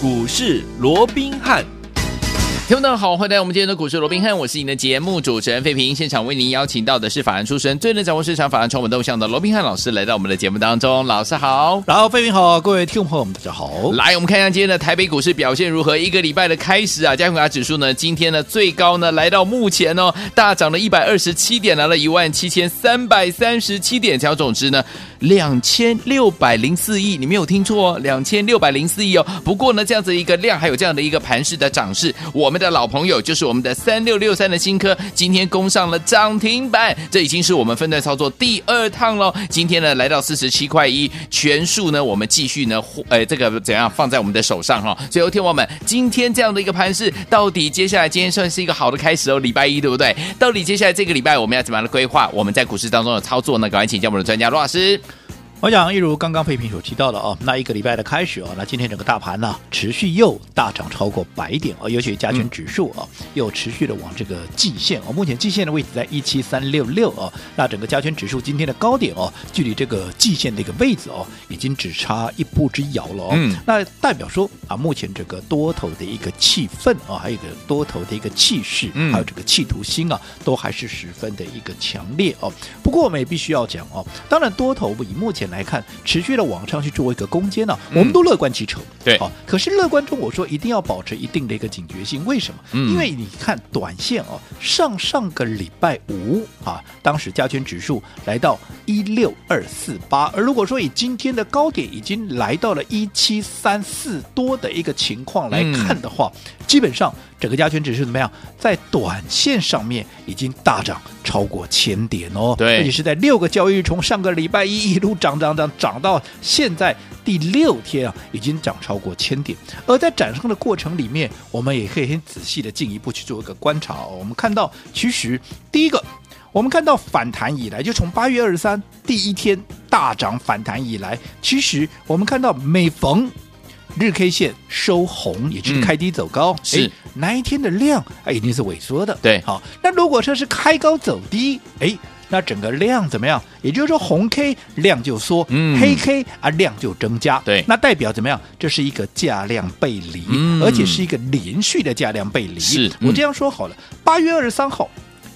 股市罗宾汉。听众朋友好，欢迎来到我们今天的股市罗宾汉，我是您的节目主持人费平。现场为您邀请到的是法案出身、最能掌握市场法案传闻动向的罗宾汉老师，来到我们的节目当中。老师好，然后费平好，各位听众朋友们大家好。来，我们看一下今天的台北股市表现如何？一个礼拜的开始啊，加权股价指数呢，今天呢最高呢来到目前哦大涨了一百二十七点，来了一万七千三百三十七点，成交总值呢两千六百零四亿，你没有听错哦，两千六百零四亿哦。不过呢，这样子一个量，还有这样的一个盘势的涨势，我们。的老朋友就是我们的三六六三的新科，今天攻上了涨停板，这已经是我们分段操作第二趟了。今天呢来到四十七块一，全数呢我们继续呢，呃，这个怎样放在我们的手上哈？最后听我们今天这样的一个盘势，到底接下来今天算是一个好的开始哦，礼拜一对不对？到底接下来这个礼拜我们要怎么样的规划？我们在股市当中的操作呢？赶快请教我们的专家罗老师。我想，一如刚刚费平所提到的哦，那一个礼拜的开始哦，那今天整个大盘呢持续又大涨超过百点哦，尤其加权指数啊、嗯、又持续的往这个季线哦，目前季线的位置在一七三六六哦，那整个加权指数今天的高点哦，距离这个季线的一个位置哦，已经只差一步之遥了哦。嗯，那代表说啊，目前这个多头的一个气氛啊，还有一个多头的一个气势，嗯，还有这个企图心啊，都还是十分的一个强烈哦。不过我们也必须要讲哦，当然多头以目前。来看，持续的往上去做一个攻坚呢、啊，我们都乐观其成。对，好，可是乐观中，我说一定要保持一定的一个警觉性。为什么？嗯、因为你看短线哦，上上个礼拜五啊，当时加权指数来到一六二四八，而如果说以今天的高点已经来到了一七三四多的一个情况来看的话，嗯、基本上整个加权指数怎么样？在短线上面已经大涨超过千点哦。对，而且是在六个交易日，从上个礼拜一一路涨。涨涨涨到现在第六天啊，已经涨超过千点。而在涨升的过程里面，我们也可以很仔细的进一步去做一个观察。我们看到，其实第一个，我们看到反弹以来，就从八月二十三第一天大涨反弹以来，其实我们看到每逢日 K 线收红，也就是开低走高，嗯、是那一天的量啊，一定是萎缩的。对，好，那如果说是开高走低，哎。那整个量怎么样？也就是说，红 K 量就缩，嗯、黑 K 啊量就增加。对，那代表怎么样？这是一个价量背离，嗯、而且是一个连续的价量背离。是，我这样说好了，八月二十三号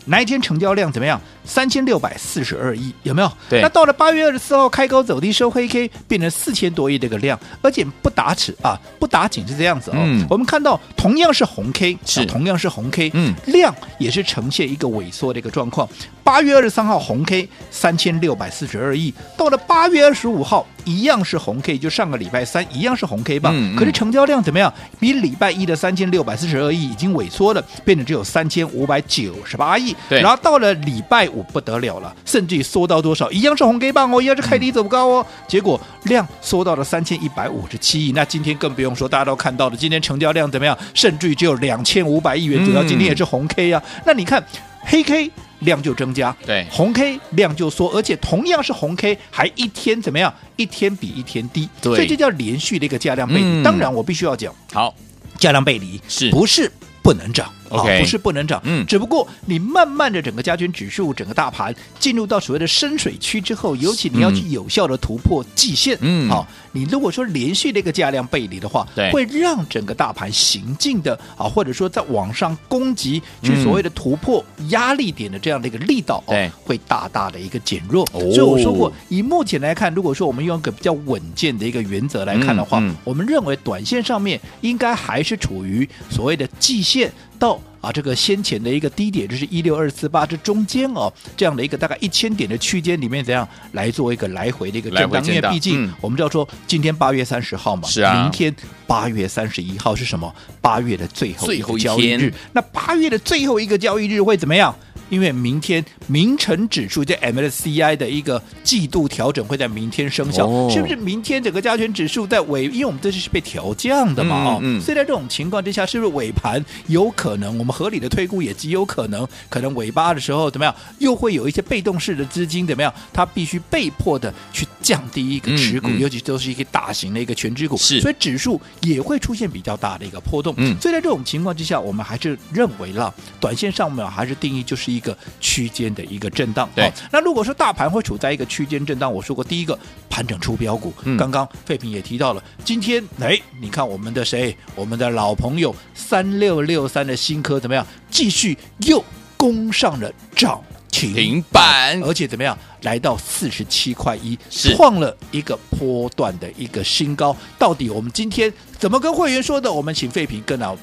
那一天成交量怎么样？三千六百四十二亿有没有？对。那到了八月二十四号开高走低收黑 K，变成四千多亿这个量，而且不打尺啊，不打紧是这样子哦。嗯。我们看到同样是红 K，是、啊、同样是红 K，嗯，量也是呈现一个萎缩的一个状况。八月二十三号红 K 三千六百四十二亿，到了八月二十五号一样是红 K，就上个礼拜三一样是红 K 吧？嗯。可是成交量怎么样？比礼拜一的三千六百四十二亿已经萎缩了，变成只有三千五百九十八亿。对。然后到了礼拜。我不得了了，甚至于缩到多少，一样是红 K 棒哦，一样是开低走高哦，嗯、结果量缩到了三千一百五十七亿，那今天更不用说，大家都看到了，今天成交量怎么样？甚至于只有两千五百亿元左右，今天也是红 K 啊。嗯、那你看黑 K 量就增加，对，红 K 量就缩，而且同样是红 K，还一天怎么样？一天比一天低，对，所以这叫连续的一个价量背离。嗯、当然，我必须要讲，好，价量背离是。不是不能涨？Okay, 不是不能涨，嗯，只不过你慢慢的整个加权指数、整个大盘进入到所谓的深水区之后，尤其你要去有效的突破季线，嗯，好，你如果说连续的一个价量背离的话，对，会让整个大盘行进的啊，或者说在往上攻击去所谓的突破压力点的这样的一个力道，对，会大大的一个减弱。所以我说过，以目前来看，如果说我们用一个比较稳健的一个原则来看的话，我们认为短线上面应该还是处于所谓的季线。到啊，这个先前的一个低点就是一六二四八这中间哦，这样的一个大概一千点的区间里面，怎样来做一个来回的一个震荡？因为毕竟我们知道说，今天八月三十号嘛，是啊，明天八月三十一号是什么？八月的最后一个交易日。那八月的最后一个交易日会怎么样？因为明天明晨指数在 MSCI 的一个季度调整会在明天生效，哦、是不是？明天整个加权指数在尾，因为我们这是被调降的嘛，哦、嗯，嗯、所以在这种情况之下，是不是尾盘有可能？我们合理的推估也极有可能，可能尾巴的时候怎么样，又会有一些被动式的资金怎么样？它必须被迫的去降低一个持股，嗯。嗯尤其都是一个大型的一个全指股，是。所以指数也会出现比较大的一个波动。嗯。所以在这种情况之下，我们还是认为了，短线上面还是定义就是一个区间的一个震荡。对。好那如果说大盘会处在一个区间震荡，我说过第一个盘整出标股，嗯。刚刚费平也提到了，今天哎，你看我们的谁，我们的老朋友三六六三的新科怎么样，继续又攻上了涨停停板而且怎么样？来到四十七块一，是创了一个波段的一个新高。到底我们今天怎么跟会员说的？我们请费平跟老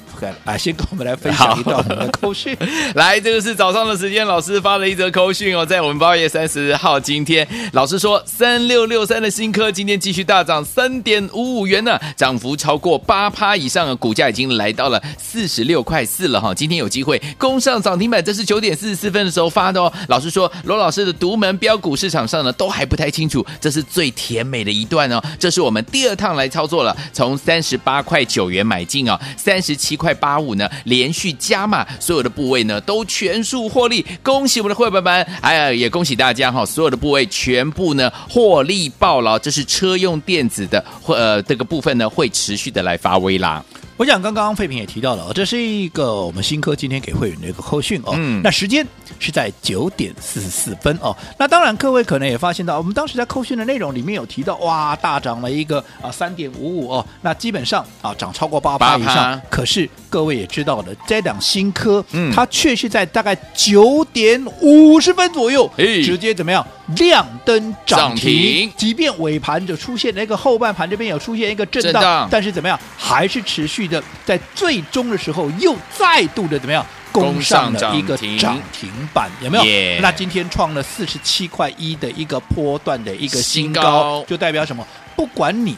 啊，先跟我们来分享一段我们的扣讯。来，这个是早上的时间，老师发了一则扣讯哦，在我们八月三十号，今天老师说三六六三的新科今天继续大涨三点五五元呢，涨幅超过八趴以上，股价已经来到了四十六块四了哈。今天有机会攻上涨停板，这是九点四十四分的时候发的哦。老师说罗老师的独门标股市场上呢都还不太清楚，这是最甜美的一段哦。这是我们第二趟来操作了，从三十八块九元买进哦，三十七块八五呢连续加码，所有的部位呢都全数获利，恭喜我们的会员们，哎呀也恭喜大家哈、哦，所有的部位全部呢获利爆牢，这是车用电子的呃这个部分呢会持续的来发威啦。我想刚刚费平也提到了，哦，这是一个我们新科今天给会员的一个扣讯哦。嗯那时间是在九点四十四分哦。那当然，各位可能也发现到，我们当时在扣讯的内容里面有提到，哇，大涨了一个啊三点五五哦。那基本上啊涨超过八趴以上。可是各位也知道了，这档新科，嗯它却是在大概九点五十分左右，直接怎么样亮灯涨涨停停。即便尾盘就出现了一个后半盘这边有出现一个震荡但是怎么样，还是持续的在最终的时候又再度的怎么样攻上了一个涨涨停板，有没有那今天创了四十七块一的一个波段的一个新新高，就代表什么？不管你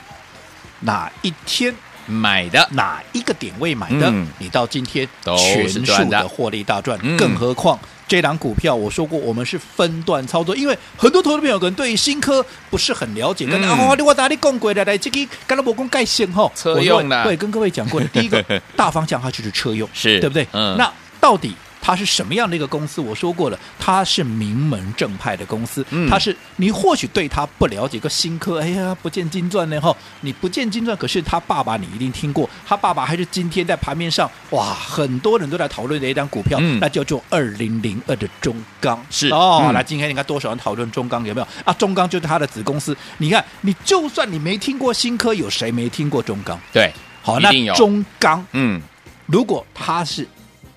哪一天。买的哪一个点位买的，嗯你到今天都全数的的获利大赚。嗯更何况这档股票，我说过我们是分段操作，因为很多投资朋友可能对于新科不是很了解，跟嗯啊，我哪里讲过的来这个刚才我讲盖先哈，车用对，跟各位讲过的，第一个大方向它就是车用，是对不对？嗯那到底。它是什么样的一个公司？我说过了，它是名门正派的公司。嗯它是你或许对它不了解，个新科，哎呀，不见金钻呢哈，你不见金钻，可是他爸爸你一定听过，他爸爸还是今天在盘面上哇，很多人都在讨论的一张股票，嗯那叫做二零零二的中钢。是哦，嗯那今天你看多少人讨论中钢有没有啊？中钢就是他的子公司，你看，你就算你没听过新科，有谁没听过中钢？对，好，那中钢。嗯如果它是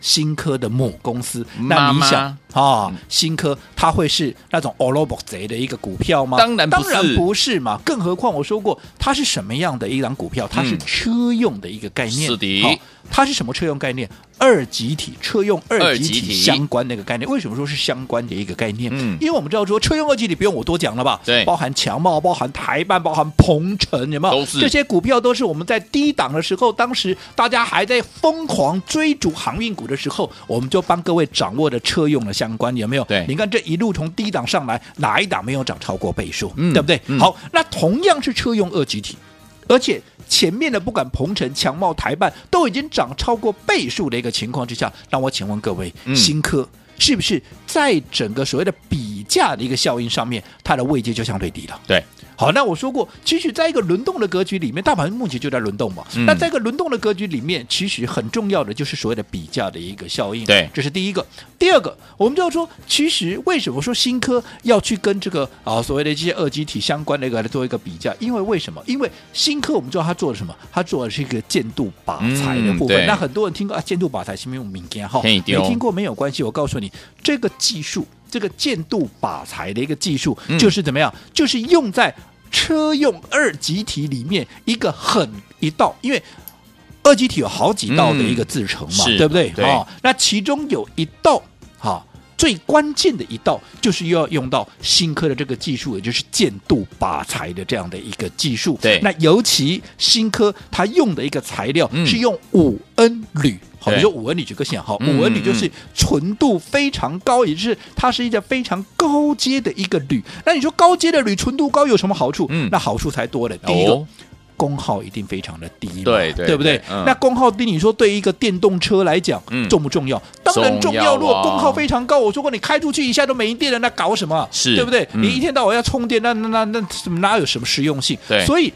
新科的母公司，那你想啊嗯，新科它会是那种 o l o b o 贼的一个股票吗？当然不是当然不是嘛。更何况我说过，它是什么样的一档股票？它是嗯车用的一个概念。是的好它是什么车用概念？二级体车用二级体体相关的一个概念。为什么说是相关的一个概念？嗯因为我们知道说车用二级体不用我多讲了吧？对包含强茂、包含台办、包含鹏程，有没有？都是这些股票都是我们在低档的时候，当时大家还在疯狂追逐航运股的时候，我们就帮各位掌握的车用的相关，有没有？对你看这一路从低档上来，哪一档没有涨超过倍数？嗯对不对？嗯好，那同样是车用二级体，而且前面的不管鹏程、强茂、台办都已经涨超过倍数的一个情况之下，那我请问各位，嗯新科是不是在整个所谓的比价的一个效应上面，它的位阶就相对低了？对，好，那我说过，其实在一个轮动的格局里面，大盘目前就在轮动嘛。嗯那在一个轮动的格局里面，其实很重要的就是所谓的比价的一个效应。对这是第一个。第二个，我们就要说，其实为什么说新科要去跟这个啊所谓的这些二级体相关的一个来做一个比价？因为为什么？因为新科我们知道它做的什么？它做的是一个建度拔材的部分。嗯那很多人听过啊，建度拔材是没有敏感哈，没听过没有关系。我告诉你，这个技术，这个建度靶材的一个技术，嗯就是怎么样？就是用在车用二级体里面一个很一道，因为二级体有好几道的一个制成嘛，嗯对不对？啊哦，那其中有一道哈。最关键的一道就是又要用到新科的这个技术，也就是建度靶材的这样的一个技术。对那尤其新科它用的一个材料嗯是用五 N 铝。好，比如说五文铝这个线哈，嗯五文铝就嗯是纯度非常高，也就是它是一个非常高阶的一个铝。那你说高阶的铝纯度高有什么好处？嗯那好处才多了。第一个，哦功耗一定非常的低嘛，对对对不对？嗯那功耗低，你说对一个电动车来讲，嗯重不重要？当然重要。如果功耗非常高，我说过你开出去一下都没电了，那搞什么？是对不对？嗯你一天到晚要充电，那那那那哪有什么实用性？对所以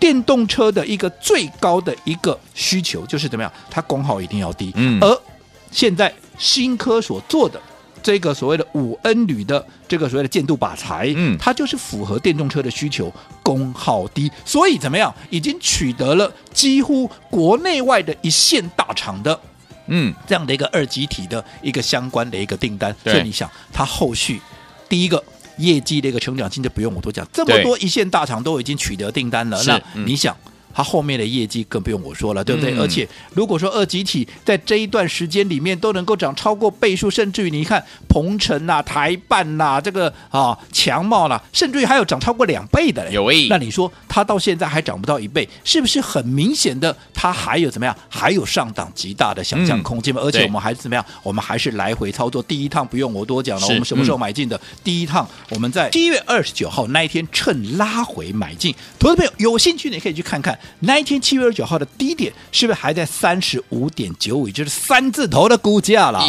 电动车的一个最高的一个需求就是怎么样？它功耗一定要低。嗯而现在新科所做的。这个所谓的五 N 铝的这个所谓的建度靶材，嗯它就是符合电动车的需求，功耗低，所以怎么样，已经取得了几乎国内外的一线大厂的嗯，这样的一个二极体的一个相关的一个订单，所以你想，它后续第一个业绩的一个成长性就不用我多讲，这么多一线大厂都已经取得订单了，那嗯你想？它后面的业绩更不用我说了，对不对？嗯而且如果说二级体在这一段时间里面都能够涨超过倍数，甚至于你看鹏程呐、台办呐、这个啊强茂啦，甚至于还有涨超过两倍的嘞。有诶那你说它到现在还涨不到一倍，是不是很明显的它还有怎么样？还有上档极大的想象空间嘛？而且我们还是怎么样？我们还是来回操作。第一趟不用我多讲了，我们什么时候嗯买进的？第一趟我们在七月二十九号那一天趁拉回买进。投资朋友有兴趣，你可以去看看那一天七月二十九号的低点是不是还在三十五点九五，也就是三字头的股价了。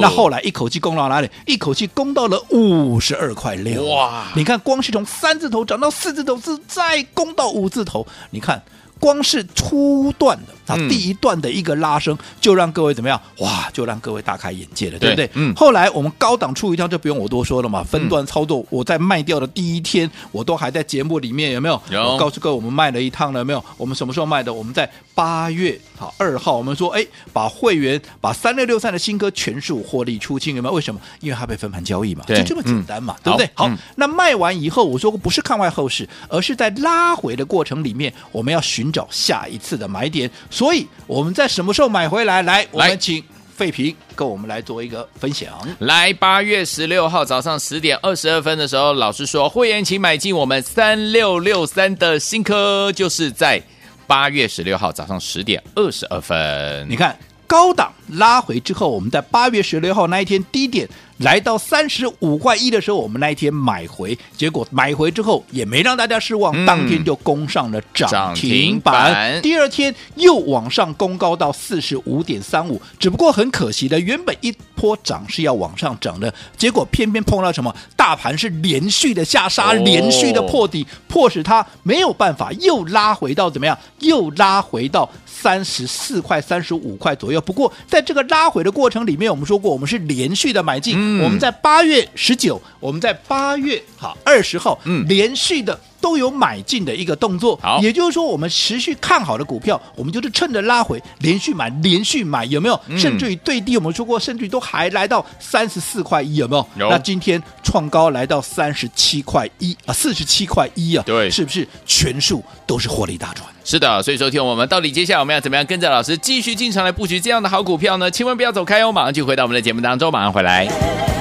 那后来一口气攻到哪里？一口气攻到了五十二块六。哇你看，光是从三字头涨到四字头，是再攻到五字头，你看。光是初段的啊，嗯第一段的一个拉升，就让各位怎么样？哇，就让各位大开眼界了，对不对？嗯后来我们高档出一趟就不用我多说了嘛，分段操作。我在卖掉的第一天，我都还在节目里面有没有？有我告诉各位，我们卖了一趟了有没有？我们什么时候卖的？我们在八月好二号，我们说哎，把会员把三六六三的新歌全数获利出清，有没有？为什么？因为它被分盘交易嘛，对就这么简单嘛，嗯对不对？好，嗯那卖完以后，我说过不是看外后市，而是在拉回的过程里面，我们要寻找下一次的买点。所以我们在什么时候买回来？来，我们请费平跟我们来做一个分享。来，八月十六号早上十点二十二分的时候，老师说会员请买进我们三六六三的新科，就是在八月十六号早上十点二十二分。你看高档拉回之后，我们在八月十六号那一天低点来到三十五块一的时候，我们那一天买回，结果买回之后也没让大家失望，嗯当天就攻上了涨涨停停板板。第二天又往上攻高到四十五点三五，只不过很可惜的，原本一波涨是要往上涨的，结果偏偏碰到什么？大盘是连续的下杀，哦连续的破底，迫使它没有办法又拉回到怎么样？又拉回到。三十四块、三十五块左右。不过，在这个拉回的过程里面，我们说过，我们是连续的买进。嗯我们在八月十九，我们在八月好二十号，嗯连续的都有买进的一个动作。好也就是说，我们持续看好的股票，我们就是趁着拉回连续买，连续买，有没有？嗯甚至于最低，我们说过，甚至于都还来到三十四块一，有没有？有那今天创高来到三十七块一啊，四十七块一啊，对是不是全数都是获利大赚？是的，所以说听我们到底接下来我们要怎么样跟着老师继续进场来布局这样的好股票呢？千万不要走开哦，马上就回到我们的节目当中，马上回来。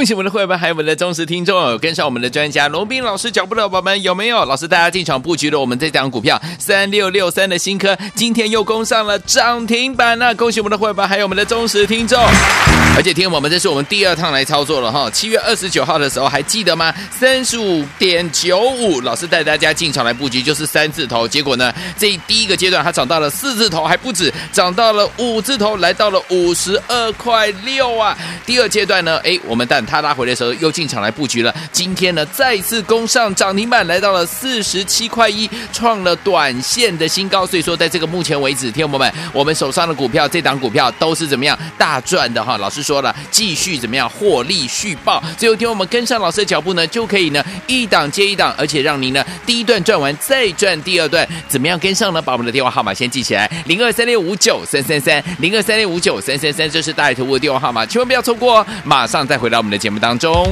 恭喜我们的会员，还有我们的忠实听众，有跟上我们的专家龙斌老师脚步的宝宝们有没有？老师大家进场布局了我们这档股票三六六三的新科，今天又攻上了涨停板那恭喜我们的会员，还有我们的忠实听众。而且听我们，这是我们第二趟来操作了哈。七月二十九号的时候还记得吗？三十五点九五，老师带大家进场来布局，就是三字头。结果呢，这第一个阶段它涨到了四字头，还不止，涨到了五字头，来到了五十二块六啊。第二阶段呢，哎，我们等它拉回的时候又进场来布局了。今天呢，再次攻上涨停板，来到了四十七块一，创了短线的新高。所以说，在这个目前为止，听友们，我们手上的股票，这档股票都是怎么样大赚的哈。老师说了，继续怎么样获利续报。最后，听我们跟上老师的脚步呢，就可以呢一档接一档，而且让您呢第一段赚完再赚第二段。怎么样跟上呢？把我们的电话号码先记起来：零二三六五九三三三，零二三六五九三三三，这是大爱投顾的电话号码，千万不要错过哦。马上再回到我们的节目当中。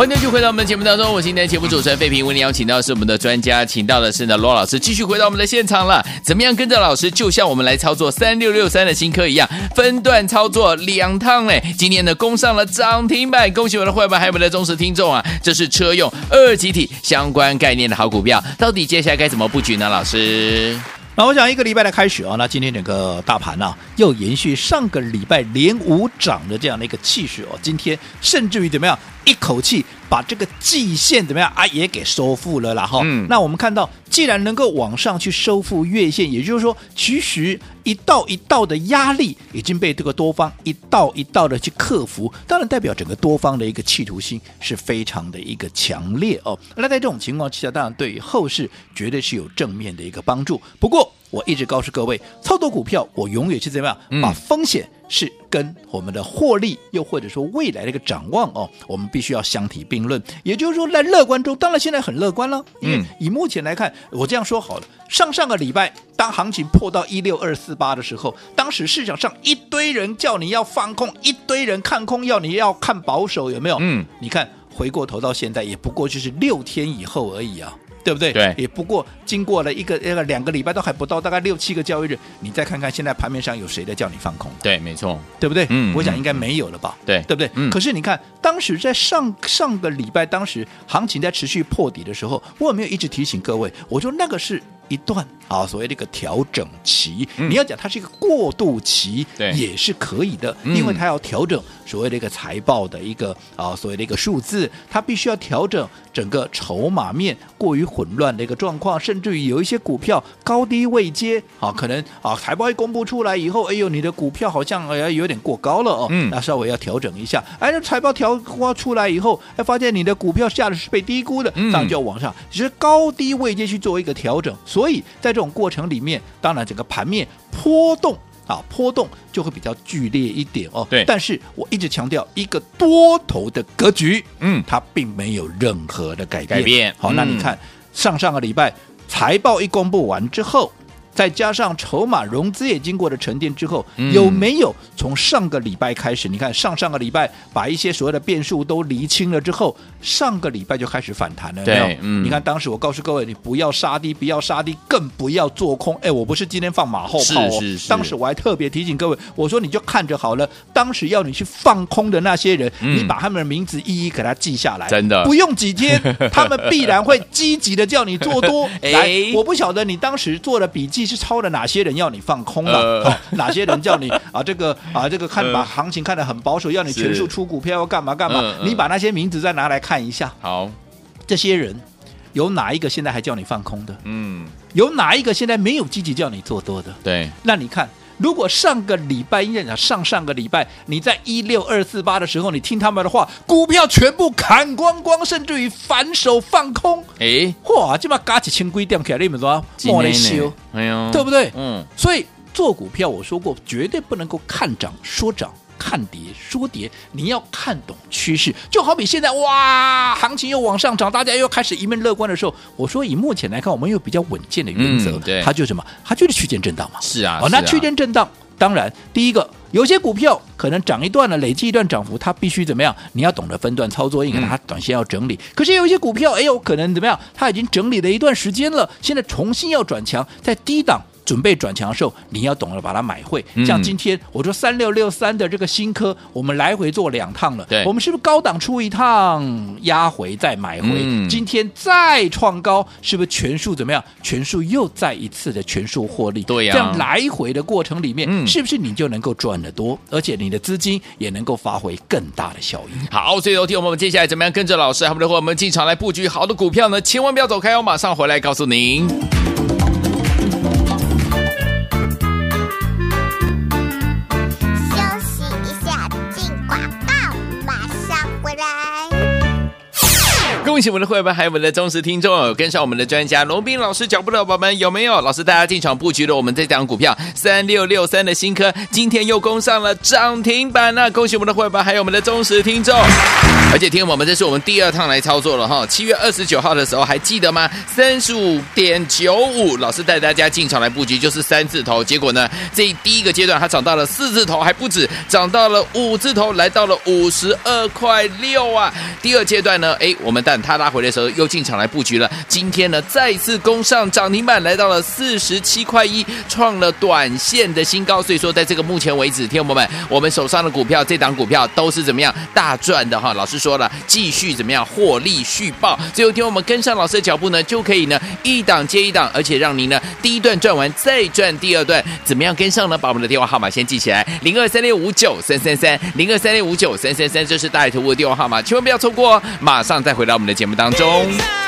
欢迎继续回到我们的节目当中，我今天的节目主持人费平，为您邀请到的是我们的专家，请到的是呢罗老师，继续回到我们的现场了。怎么样跟着老师，就像我们来操作三六六三的新科一样，分段操作两趟嘞？今天呢攻上了涨停板，恭喜我的会员还有我们的忠实听众啊！这是车用二极体相关概念的好股票，到底接下来该怎么布局呢？老师？那我想一个礼拜的开始啊，那今天整个大盘呢、啊，又延续上个礼拜连五涨的这样的一个气势哦，今天甚至于怎么样？一口气把这个季线怎么样啊也给收复了啦哈，嗯，那我们看到，既然能够往上去收复月线，也就是说，其实一道一道的压力已经被这个多方一道一道的去克服，当然代表整个多方的一个企图心是非常的一个强烈哦。那在这种情况之下，当然对于后市绝对是有正面的一个帮助。不过，我一直告诉各位，操作股票，我永远是怎么样把风险。是跟我们的获利，又或者说未来的一个展望哦，我们必须要相提并论。也就是说，在乐观中，当然现在很乐观了。因为以目前来看，我这样说好了，上上个礼拜当行情破到一六二四八的时候，当时市场上一堆人叫你要放空，一堆人看空，要你要看保守，有没有？嗯，你看回过头到现在，也不过就是六天以后而已啊。对不对？对，也不过经过了一个、一个两个礼拜都还不到，大概六七个交易日，你再看看现在盘面上有谁在叫你放空？对，没错，对不对？嗯，我想应该没有了吧？对，对不对？嗯。可是你看，当时在上上个礼拜，当时行情在持续破底的时候，我有没有一直提醒各位？我说那个是。一段啊，所谓的一个调整期，嗯、你要讲它是一个过渡期，对，也是可以的，因为它要调整所谓的一个财报的一个啊，所谓的一个数字，它必须要调整整个筹码面过于混乱的一个状况，甚至于有一些股票高低位接啊，可能啊财报一公布出来以后，哎呦，你的股票好像哎有点过高了哦，嗯，那稍微要调整一下，哎，那财报调出来以后，哎，发现你的股票下的是被低估的，这样就要往上，其实高低位接去做一个调整。所以在这种过程里面，当然整个盘面波动啊，波动就会比较剧烈一点哦。对，但是我一直强调，一个多头的格局，嗯，它并没有任何的改变。改变。好，那你看、嗯、上上个礼拜财报一公布完之后。再加上筹码融资也经过了沉淀之后，嗯、有没有从上个礼拜开始？你看上上个礼拜把一些所谓的变数都厘清了之后，上个礼拜就开始反弹了。对，有没有？嗯、你看当时我告诉各位，你不要杀低，不要杀低，更不要做空。哎，我不是今天放马后炮哦，是是是，当时我还特别提醒各位，我说你就看着好了。当时要你去放空的那些人，嗯、你把他们的名字一一给他记下来，真的不用几天，他们必然会积极的叫你做多。哎、我不晓得你当时做了笔记是抄了哪些人要你放空了，哪些人叫你啊这个啊这个看把行情看得很保守，要你全数出股票要干嘛干嘛？你把那些名字再拿来看一下。好，这些人有哪一个现在还叫你放空的？嗯，有哪一个现在没有积极叫你做多的？对，那你看。如果上个礼拜，应该讲上上个礼拜，你在一六二四八的时候，你听他们的话，股票全部砍光光，甚至于反手放空，哎，哇，这把嘎起清规掉起来，你们说莫得修，哎呦，对不对？嗯，所以做股票，我说过，绝对不能够看涨说涨。看跌说跌，你要看懂趋势，就好比现在哇，行情又往上涨，大家又开始一面乐观的时候，我说以目前来看，我们有比较稳健的原则，嗯、对，它就是什么？它就是区间震荡嘛。是啊，哦，那区间震荡，当然第一个，有些股票可能涨一段了，累积一段涨幅，它必须怎么样？你要懂得分段操作，因为它短线要整理。嗯、可是有一些股票，哎呦，可能怎么样？它已经整理了一段时间了，现在重新要转强，在低档。准备转强的时候，你要懂得把它买会。像今天我说三六六三的这个新科，我们来回做两趟了。对，我们是不是高档出一趟，压回再买回？嗯、今天再创高，是不是全数怎么样？全数又再一次的全数获利。对呀、啊，这样来回的过程里面，嗯、是不是你就能够赚得多，而且你的资金也能够发挥更大的效益？好，所以有听我们接下来怎么样跟着老师，还不能和我们进场来布局好的股票呢？千万不要走开，我马上回来告诉您。恭喜我们的会员，还有我们的忠实听众，跟上我们的专家龙斌老师脚步的宝宝们有没有？老师大家进场布局了我们这档股票三六六三的新科，今天又攻上了涨停板了，恭喜我们的会员，还有我们的忠实听众。而且听我们，这是我们第二趟来操作了哈。七月二十九号的时候还记得吗？三十五点九五，老师带大家进场来布局，就是三字头。结果呢，这第一个阶段它涨到了四字头，还不止，涨到了五字头，来到了五十二块六啊。第二阶段呢，哎，我们蛋挞拉回的时候又进场来布局了。今天呢，再次攻上涨停板，来到了四十七块一，创了短线的新高。所以说，在这个目前为止，听友们，我们手上的股票，这档股票都是怎么样大赚的哈？老师。说了，继续怎么样获利续报？最后听我们跟上老师的脚步呢，就可以呢一档接一档，而且让您呢第一段赚完再赚第二段，怎么样跟上呢？把我们的电话号码先记起来，零二三六五九三三三，零二三六五九三三三，这是大爱投顾的电话号码，千万不要错过哦！马上再回到我们的节目当中。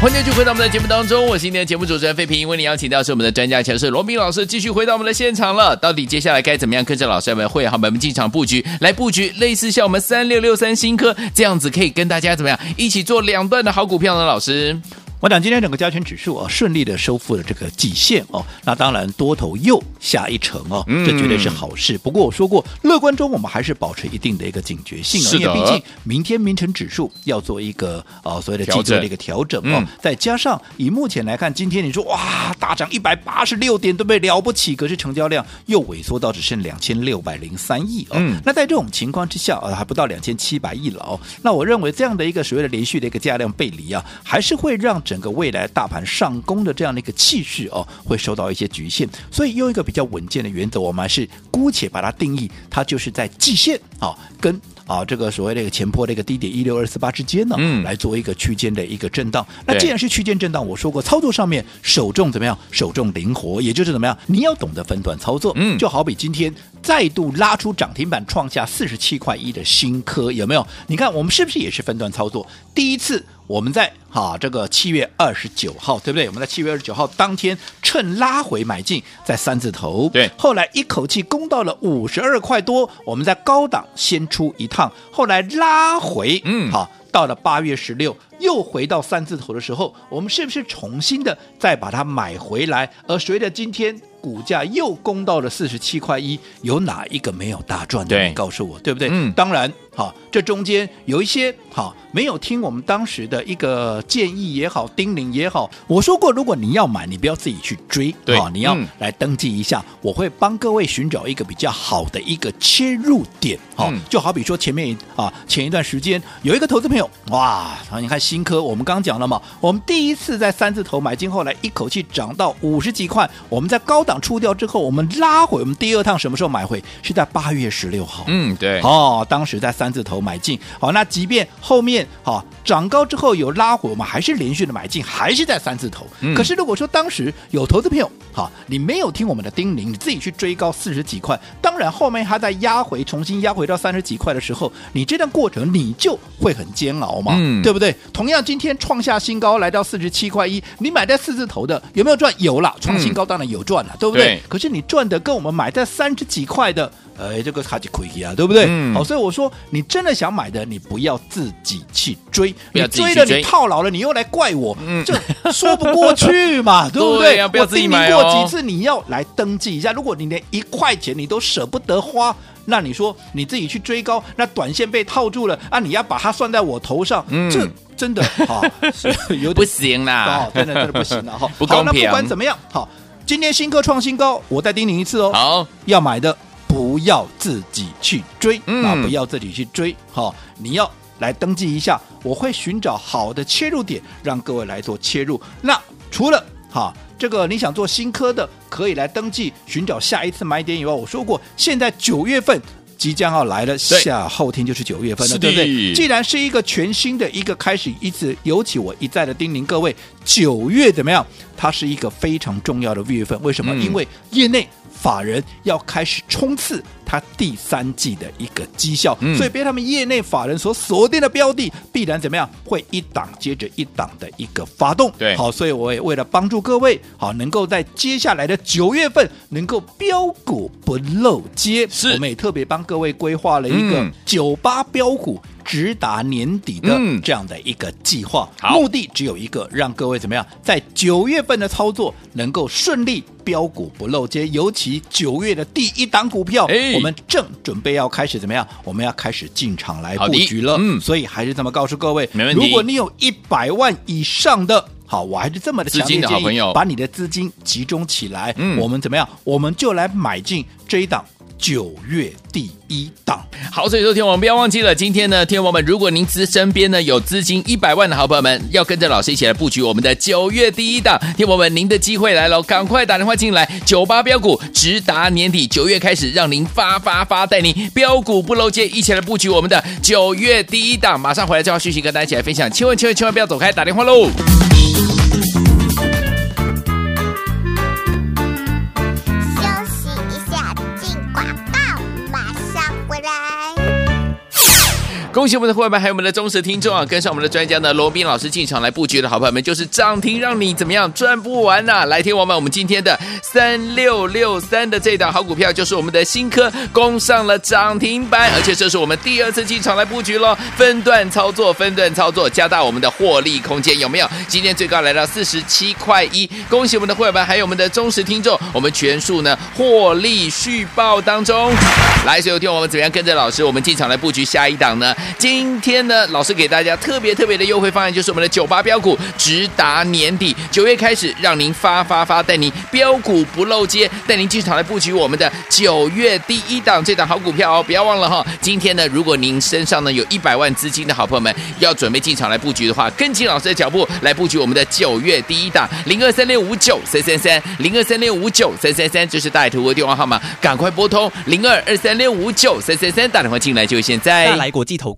欢迎继续回到我们的节目当中，我是今天的节目主持人费平，为你邀请到是我们的专家强势罗宾老师，继续回到我们的现场了。到底接下来该怎么样跟着老师们会好我们进场布局，来布局类似像我们三六六三新科这样子，可以跟大家怎么样一起做两段的好股票呢？老师？我讲今天整个加权指数啊，顺利的收复了这个季线哦，那当然多头又下一城哦，这绝对是好事。嗯、不过我说过，乐观中我们还是保持一定的一个警觉性啊，因为毕竟明天明晨指数要做一个呃所谓的季度的一个调整哦，嗯、再加上以目前来看，今天你说哇大涨一百八十六点，对不对？了不起，可是成交量又萎缩到只剩两千六百零三亿哦。嗯、那在这种情况之下啊，还不到两千七百亿了哦。那我认为这样的一个所谓的连续的一个价量背离啊，还是会让。整个未来大盘上攻的这样的一个气势哦，会受到一些局限，所以用一个比较稳健的原则，我们还是姑且把它定义，它就是在季线啊跟啊这个所谓的一个前坡的一个低点一六二四八之间呢，嗯，来做一个区间的一个震荡。那既然是区间震荡，我说过操作上面手重怎么样？手重灵活，也就是怎么样？你要懂得分段操作，嗯，就好比今天再度拉出涨停板，创下四十七块一的新科，有没有？你看我们是不是也是分段操作？第一次。我们在哈这个七月二十九号，对不对？我们在七月二十九号当天趁拉回买进，在三字头。对，后来一口气攻到了五十二块多，我们在高档先出一趟，后来拉回，嗯，好，到了八月十六，又回到三字头的时候，我们是不是重新的再把它买回来？而随着今天。股价又攻到了四十七块一，有哪一个没有大赚的？对你告诉我，对不对？嗯，当然，好，这中间有一些好没有听我们当时的一个建议也好，叮咛也好。我说过，如果你要买，你不要自己去追，对，你要来登记一下，嗯、我会帮各位寻找一个比较好的一个切入点。好，嗯、就好比说前面啊，前一段时间有一个投资朋友，哇，你看新科，我们刚刚讲了嘛，我们第一次在三字头买进，后来一口气涨到五十几块，我们在高档出掉之后，我们拉回，我们第二趟什么时候买回？是在八月十六号。嗯，对。哦，当时在三字头买进，好，那即便后面好涨高之后有拉回，我们还是连续的买进，还是在三字头。嗯、可是如果说当时有投资朋友，好，你没有听我们的叮咛，你自己去追高四十几块，当然后面它在压回，重新压回到三十几块的时候，你这段过程你就会很煎熬嘛，嗯、对不对？同样今天创下新高来到四十七块一，你买在四字头的有没有赚？有了，创新高当然有赚了，嗯、对不对？对，可是你赚的跟我们买在三十几块的。哎，这个卡几亏啊，对不对？嗯。好，所以我说，你真的想买的，你不要自己去追，你追了你套牢了，你又来怪我，嗯，这说不过去嘛，对不对？对啊，不要自己买哦。几次，你要来登记一下。如果你连一块钱你都舍不得花，那你说你自己去追高，那短线被套住了啊，你要把它算在我头上，嗯，这真的哈，有点不行啦，哦，真的真的不行了哈。不公平。好，那不管怎么样，好，今天新科创新高，我再叮咛一次哦。好，要买的。不要自己去追，嗯、啊，不要自己去追，好、哦，你要来登记一下，我会寻找好的切入点，让各位来做切入。那除了哈、哦，这个你想做新科的，可以来登记寻找下一次买点以外，我说过，现在九月份即将要来了，下后天就是九月份了，对不对？既然是一个全新的一个开始，一次尤其我一再的叮咛各位，九月怎么样？它是一个非常重要的月份，为什么？嗯、因为业内。法人要开始冲刺他第三季的一个绩效，嗯、所以被他们业内法人所锁定的标的，必然怎么样？会一档接着一档的一个发动。对，好，所以我也为了帮助各位，好，能够在接下来的九月份能够标股不漏接，是。我们也特别帮各位规划了一个九八标股。直达年底的这样的一个计划，嗯、目的只有一个，让各位怎么样，在九月份的操作能够顺利标股不漏接。尤其九月的第一档股票，哎、我们正准备要开始怎么样？我们要开始进场来布局了。嗯，所以还是这么告诉各位，没问题。如果你有一百万以上的，好，我还是这么的强烈建议，把你的资金集中起来。嗯，我们怎么样？我们就来买进这一档。九月第一档，好，所以说天王不要忘记了，今天呢，天王们，如果您资身边呢有资金一百万的好朋友们，要跟着老师一起来布局我们的九月第一档，天王们，您的机会来了，赶快打电话进来，九八标股直达年底，九月开始让您发发发，带你标股不漏接，一起来布局我们的九月第一档，马上回来就要续续跟大家一起来分享，千万千万千万不要走开，打电话喽。恭喜我们的伙伴们，还有我们的忠实听众啊！跟上我们的专家呢，罗宾老师进场来布局的好朋友们，就是涨停让你怎么样赚不完呐、来听我们，我们今天的三六六三的这档好股票，就是我们的新科攻上了涨停板，而且这是我们第二次进场来布局喽，分段操作，分段操作，加大我们的获利空间，有没有？今天最高来到四十七块一，恭喜我们的伙伴们，还有我们的忠实听众，我们全数呢获利续报当中。来，所有听我们怎么样跟着老师，我们进场来布局下一档呢？今天呢，老师给大家特别特别的优惠方案，就是我们的九八标股，直达年底，九月开始让您发发发，带您标股不漏接，带您进场来布局我们的九月第一档这档好股票哦！不要忘了哈，今天呢，如果您身上呢有一百万资金的好朋友们，要准备进场来布局的话，跟紧老师的脚步来布局我们的九月第一档零二三六五九三三三零二三六五九三三三，这是大图的电话号码，赶快拨通零二二三六五九三三三打电话进来，就现在。大来国际投。